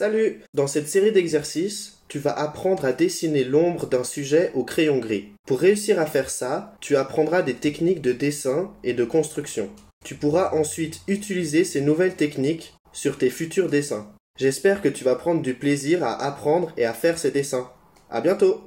Salut Dans cette série d'exercices, tu vas apprendre à dessiner l'ombre d'un sujet au crayon gris. Pour réussir à faire ça, tu apprendras des techniques de dessin et de construction. Tu pourras ensuite utiliser ces nouvelles techniques sur tes futurs dessins. J'espère que tu vas prendre du plaisir à apprendre et à faire ces dessins. À bientôt